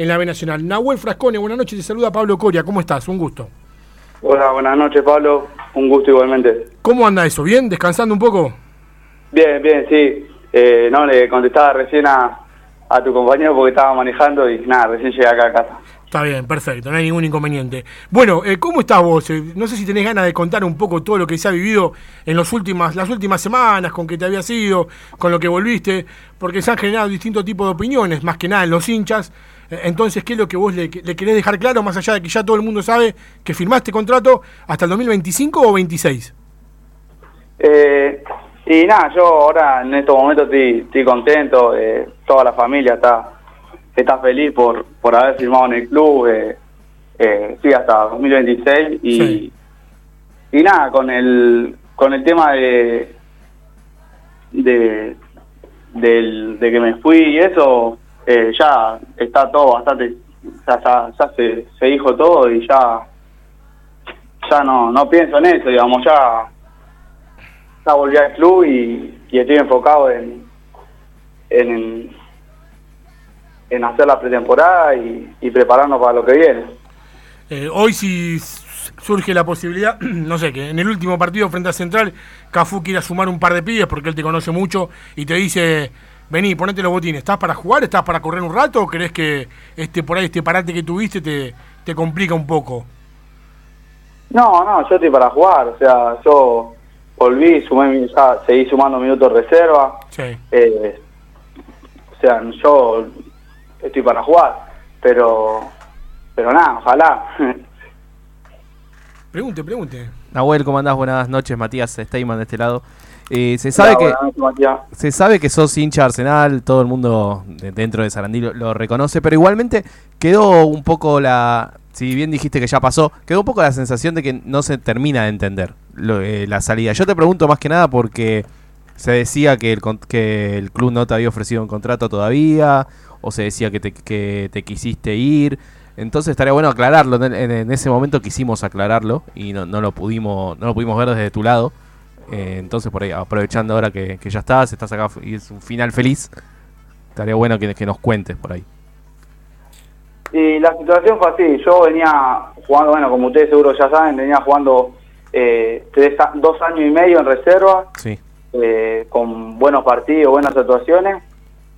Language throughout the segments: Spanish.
en la B Nacional. Nahuel Frascone, buenas noches, te saluda Pablo Coria, ¿cómo estás? Un gusto. Hola, buenas noches Pablo, un gusto igualmente. ¿Cómo anda eso? ¿Bien? ¿Descansando un poco? Bien, bien, sí. Eh, no, le contestaba recién a, a tu compañero porque estaba manejando y nada, recién llegué acá a casa. Está bien, perfecto, no hay ningún inconveniente. Bueno, eh, ¿cómo estás vos? Eh, no sé si tenés ganas de contar un poco todo lo que se ha vivido en los últimas, las últimas semanas, con que te habías ido, con lo que volviste, porque se han generado distintos tipos de opiniones, más que nada en los hinchas. Eh, entonces, ¿qué es lo que vos le, le, querés dejar claro, más allá de que ya todo el mundo sabe que firmaste contrato hasta el 2025 o 26? Eh, y nada, yo ahora en estos momentos estoy, contento, toda la familia está está feliz por, por haber firmado en el club, eh, eh, sí, hasta 2026 y, Sí. y nada, con el con el tema de de, del- de que me fui y eso, eh, ya está todo bastante, ya, ya, ya se, se dijo todo y ya ya no, no pienso en eso, digamos, ya, ya volví al club y, y estoy enfocado en, en, en hacer la pretemporada y, y prepararnos para lo que viene. Eh, hoy si surge la posibilidad, no sé, que en el último partido frente a Central, Cafú quiera sumar un par de pibes porque él te conoce mucho y te dice, vení, ponete los botines, ¿estás para jugar? ¿Estás para correr un rato? ¿O crees que este por ahí este parate que tuviste te, te complica un poco? No, no, yo estoy para jugar, o sea, yo volví, sumé, ya seguí sumando minutos de reserva, Sí. eh, o sea, yo estoy para jugar, pero pero nada, ojalá. Pregunte, pregunte. Nahuel, ¿cómo andás? Buenas noches, Matías Steyman de este lado. Eh, se sabe que noches, se sabe que sos hincha Arsenal, todo el mundo de- dentro de Sarandí lo, lo reconoce, pero igualmente quedó un poco la, si bien dijiste que ya pasó, quedó un poco la sensación de que no se termina de entender lo- eh, la salida. Yo te pregunto más que nada porque se decía que el, con- que el club no te había ofrecido un contrato todavía, o se decía que te, que te quisiste ir. Entonces estaría bueno aclararlo. En, ese momento quisimos aclararlo y no, no lo pudimos no lo pudimos ver desde tu lado. Eh, entonces por ahí, aprovechando ahora que, que ya estás, estás acá y es un final feliz, estaría bueno que, que nos cuentes por ahí. Y la situación fue así, yo venía jugando, bueno, como ustedes seguro ya saben, venía jugando eh, tres, dos años y medio en reserva, Sí. eh, con buenos partidos, buenas actuaciones,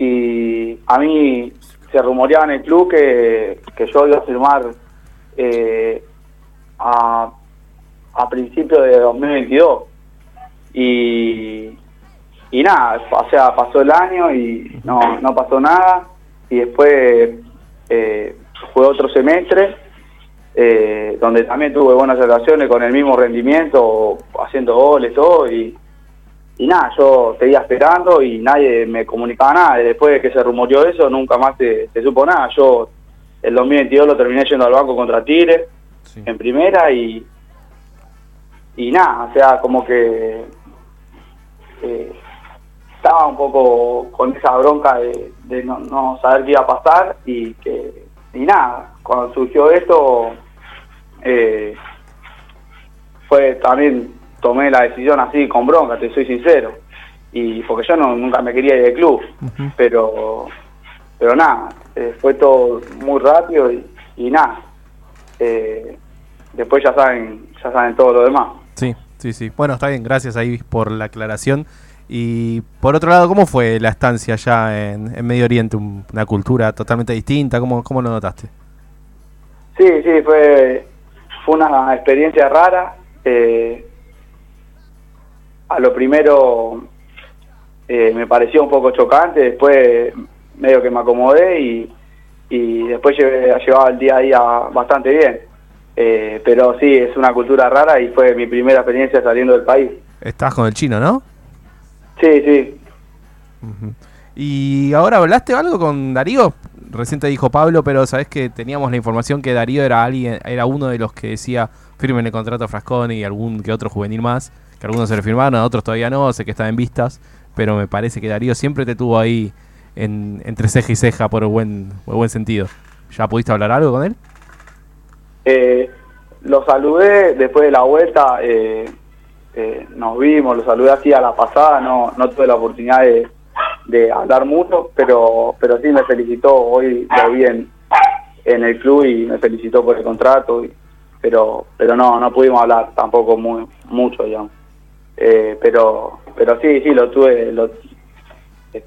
y a mí se rumoreaba en el club que, que yo iba a firmar eh, a, a principios de 2022. Y, y nada, o sea, pasó el año y no, no pasó nada, y después eh, fue otro semestre eh, donde también tuve buenas actuaciones con el mismo rendimiento, haciendo goles, todo, y, y nada, yo seguía esperando y nadie me comunicaba nada. Y después de que se rumoreó eso, nunca más se, se supo nada. Yo el 2022 lo terminé yendo al banco contra Tigre Sí. en primera y y nada, o sea, como que eh, estaba un poco con esa bronca de, de no, no saber qué iba a pasar y que y nada, cuando surgió esto eh, fue también tomé la decisión así con bronca, te soy sincero, y porque yo no, nunca me quería ir del club, pero pero nada, eh, fue todo muy rápido y, y nada. Eh, después ya saben, ya saben todo lo demás. Sí, sí, sí. Bueno, está bien, gracias ahí por la aclaración. Y por otro lado, ¿cómo fue la estancia allá en, en Medio Oriente? Un- Una cultura totalmente distinta, ¿cómo, cómo lo notaste? Sí, sí, fue, fue una experiencia rara. eh, a lo primero eh, me pareció un poco chocante, después medio que me acomodé y, y después llevé, llevaba el día a día bastante bien. Eh, pero sí, es una cultura rara y fue mi primera experiencia saliendo del país. Estás con el chino, ¿no? Sí, sí. Y ahora hablaste algo con Darío. Recién te dijo Pablo, pero sabes que teníamos la información que Darío era alguien, era uno de los que decía firmen el contrato a Frasconi y algún que otro juvenil más, que algunos se le firmaron, a otros todavía no, sé que está en vistas, pero me parece que Darío siempre te tuvo ahí en, entre ceja y ceja por buen, por buen sentido. ¿Ya pudiste hablar algo con él? Eh, lo saludé después de la vuelta, eh, eh, nos vimos, lo saludé así a la pasada, no, no tuve la oportunidad de, de hablar mucho, pero pero sí me felicitó, hoy lo vi en, en el club y me felicitó por el contrato, pero pero no no pudimos hablar tampoco muy mucho, digamos. Eh, pero pero sí, sí, lo tuve, lo,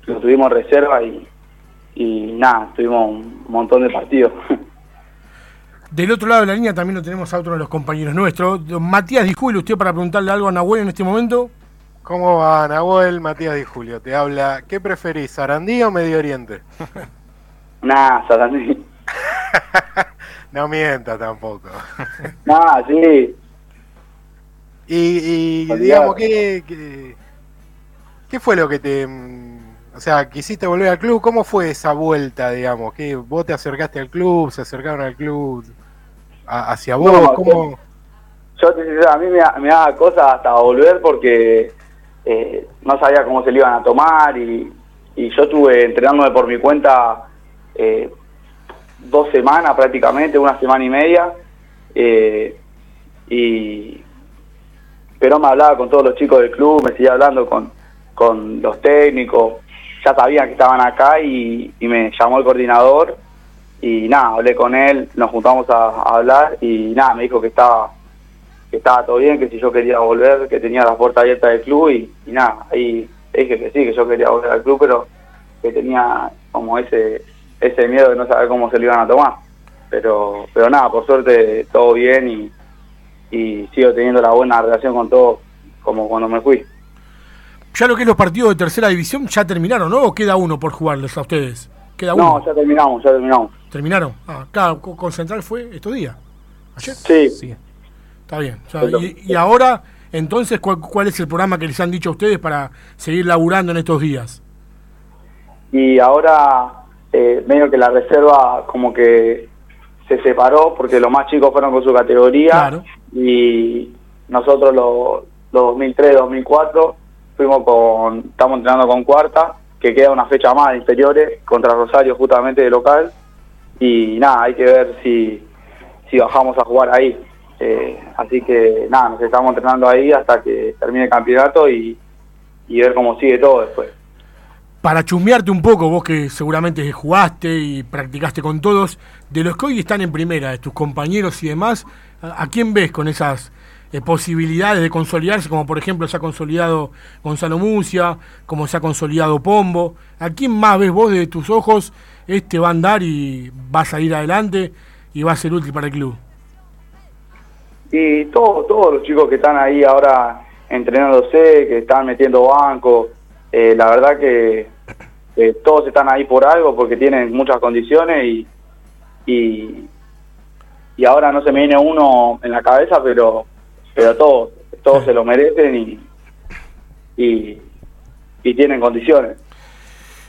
lo tuvimos reserva y, y nada, tuvimos un montón de partidos. Del otro lado de la línea también lo tenemos a otro de los compañeros nuestros. Matías Di Julio, usted para preguntarle algo a Nahuel en este momento. ¿Cómo va, Nahuel? Matías Di Julio te habla. ¿Qué preferís, Sarandí o Medio Oriente? Nah, Sarandí. no mienta tampoco. nah, sí. Y, y digamos, ¿qué, ¿qué, qué, fue lo que te... mm, O sea, quisiste volver al club? ¿Cómo fue esa vuelta, digamos? ¿Qué, ¿Vos te acercaste al club? ¿Se acercaron al club a- hacia vos? No, ¿Cómo...? Yo, a mí me, me daba cosa hasta volver porque eh, no sabía cómo se le iban a tomar y, y yo estuve entrenándome por mi cuenta eh, dos semanas prácticamente, una semana y media. eh, y pero me hablaba con todos los chicos del club, me seguía hablando con, con los técnicos, ya sabían que estaban acá y, y me llamó el coordinador y nada, hablé con él, nos juntamos a, hablar y nada, me dijo que estaba que estaba todo bien, que si yo quería volver, que tenía las puertas abiertas del club y, y nada, ahí dije que sí, que yo quería volver al club, pero que tenía como ese ese miedo de no saber cómo se lo iban a tomar. Pero pero nada, por suerte todo bien y, y sigo teniendo la buena relación con todos como cuando me fui. Ya lo que es los partidos de tercera división ya terminaron, ¿no? ¿O queda uno por jugarles a ustedes? Queda uno. No, ya terminamos, ya terminamos. ¿Terminaron? Ah, claro, co- con Central fue estos días. ¿Ayer? Sí, Sí. Está bien. O sea, y, y ahora, entonces, ¿cuál, ¿cuál es el programa que les han dicho a ustedes para seguir laburando en estos días? y ahora eh, medio que la reserva como que se separó porque los más chicos fueron con su categoría Claro. y nosotros los, los 2003, 2004 fuimos con, estamos entrenando con cuarta, que queda una fecha más de inferiores contra Rosario justamente de local y nada, hay que ver si, si bajamos a jugar ahí. Eh, así que nada, nos estamos entrenando ahí hasta que termine el campeonato y, y ver cómo sigue todo después. Para chusmearte un poco, vos que seguramente jugaste y practicaste con todos, de los que hoy están en primera, de tus compañeros y demás, ¿a, a quién ves con esas eh, posibilidades de consolidarse? Como por ejemplo se ha consolidado Gonzalo Mucia, como se ha consolidado Pombo. ¿A quién más ves vos de tus ojos? Este va a andar y va a salir adelante y va a ser útil para el club. Y todos todos los chicos que están ahí ahora entrenándose, que están metiendo banco, eh, la verdad que eh, todos están ahí por algo porque tienen muchas condiciones y, y, y ahora no se me viene uno en la cabeza, pero pero todos, todos se lo merecen y, y, y tienen condiciones.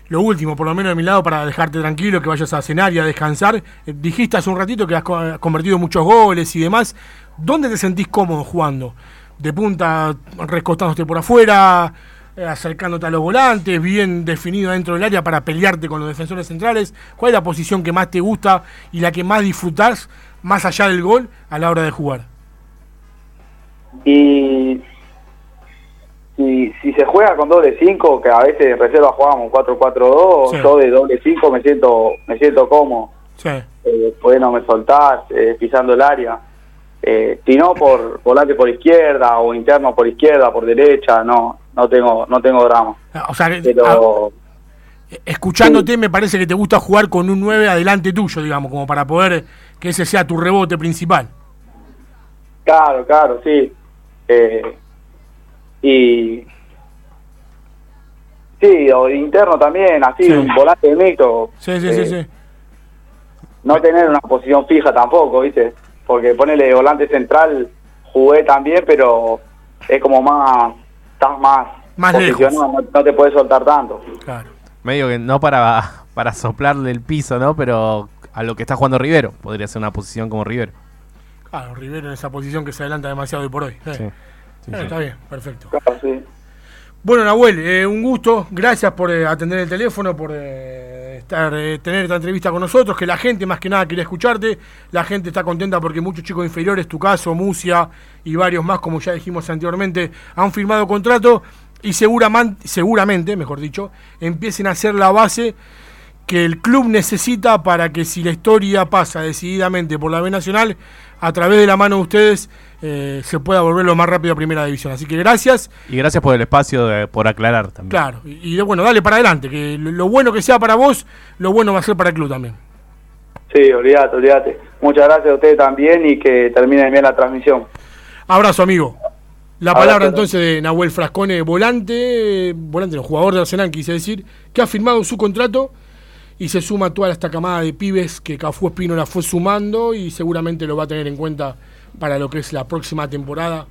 Lo último, por lo menos de mi lado, para dejarte tranquilo, que vayas a cenar y a descansar. Eh, dijiste hace un ratito que has co- has convertido muchos goles y demás. ¿Dónde te sentís cómodo jugando? ¿De punta, recostándote por afuera, acercándote a los volantes, bien definido dentro del área para pelearte con los defensores centrales? ¿Cuál es la posición que más te gusta y la que más disfrutás, más allá del gol, a la hora de jugar? Y si, si se juega con doble 5, que a veces en reserva jugamos 4-4-2, Sí. yo de doble 5 me siento me siento cómodo, Sí. eh, pudiéndome soltar, eh, pisando el área. Eh, si no, por volante por izquierda o interno por izquierda, por derecha, no no tengo no tengo drama. Ah, O sea, ah, escuchándote me parece que te gusta jugar con un 9 adelante tuyo, digamos, como para poder que ese sea tu rebote principal. claro, claro, sí. Eh, y sí, o interno también, así, Sí. un volante mixto. Sí, sí, eh, sí, sí. no tener una posición fija tampoco, ¿viste? Porque ponerle volante central, jugué también, pero es como más, estás más, Más posicionado, no, no te puedes soltar tanto. Claro. Medio que no para, para soplarle el piso, ¿no? Pero a lo que está jugando Rivero. Podría ser una posición como Rivero. Claro, Rivero en esa posición que se adelanta demasiado hoy por hoy. Eh, Sí. Sí, eh, sí. Está bien, perfecto. Claro, sí. Bueno, Nahuel, eh, un gusto. Gracias por eh, atender el teléfono, por eh, eh, tener esta entrevista con nosotros. Que la gente, más que nada, quería escucharte. La gente está contenta porque muchos chicos inferiores, tu caso, Musia y varios más, como ya dijimos anteriormente, han firmado contrato y seguramente, seguramente, mejor dicho, empiecen a hacer la base que el club necesita para que si la historia pasa decididamente por la B Nacional, a través de la mano de ustedes eh, se pueda volver lo más rápido a Primera División. Así que gracias. Y gracias por el espacio, de- por aclarar también. Claro, y, bueno, dale para adelante, que lo, lo bueno que sea para vos, lo bueno va a ser para el club también. Sí, olvídate, olvídate. Muchas gracias a ustedes también y que terminen bien la transmisión. Abrazo, amigo. La Abrazo. palabra entonces de Nahuel Frascone, volante, volante no, jugador de Arsenal, quise decir, que ha firmado su contrato y se suma toda esta camada de pibes que Cafú Espino la fue sumando y seguramente lo va a tener en cuenta para lo que es la próxima temporada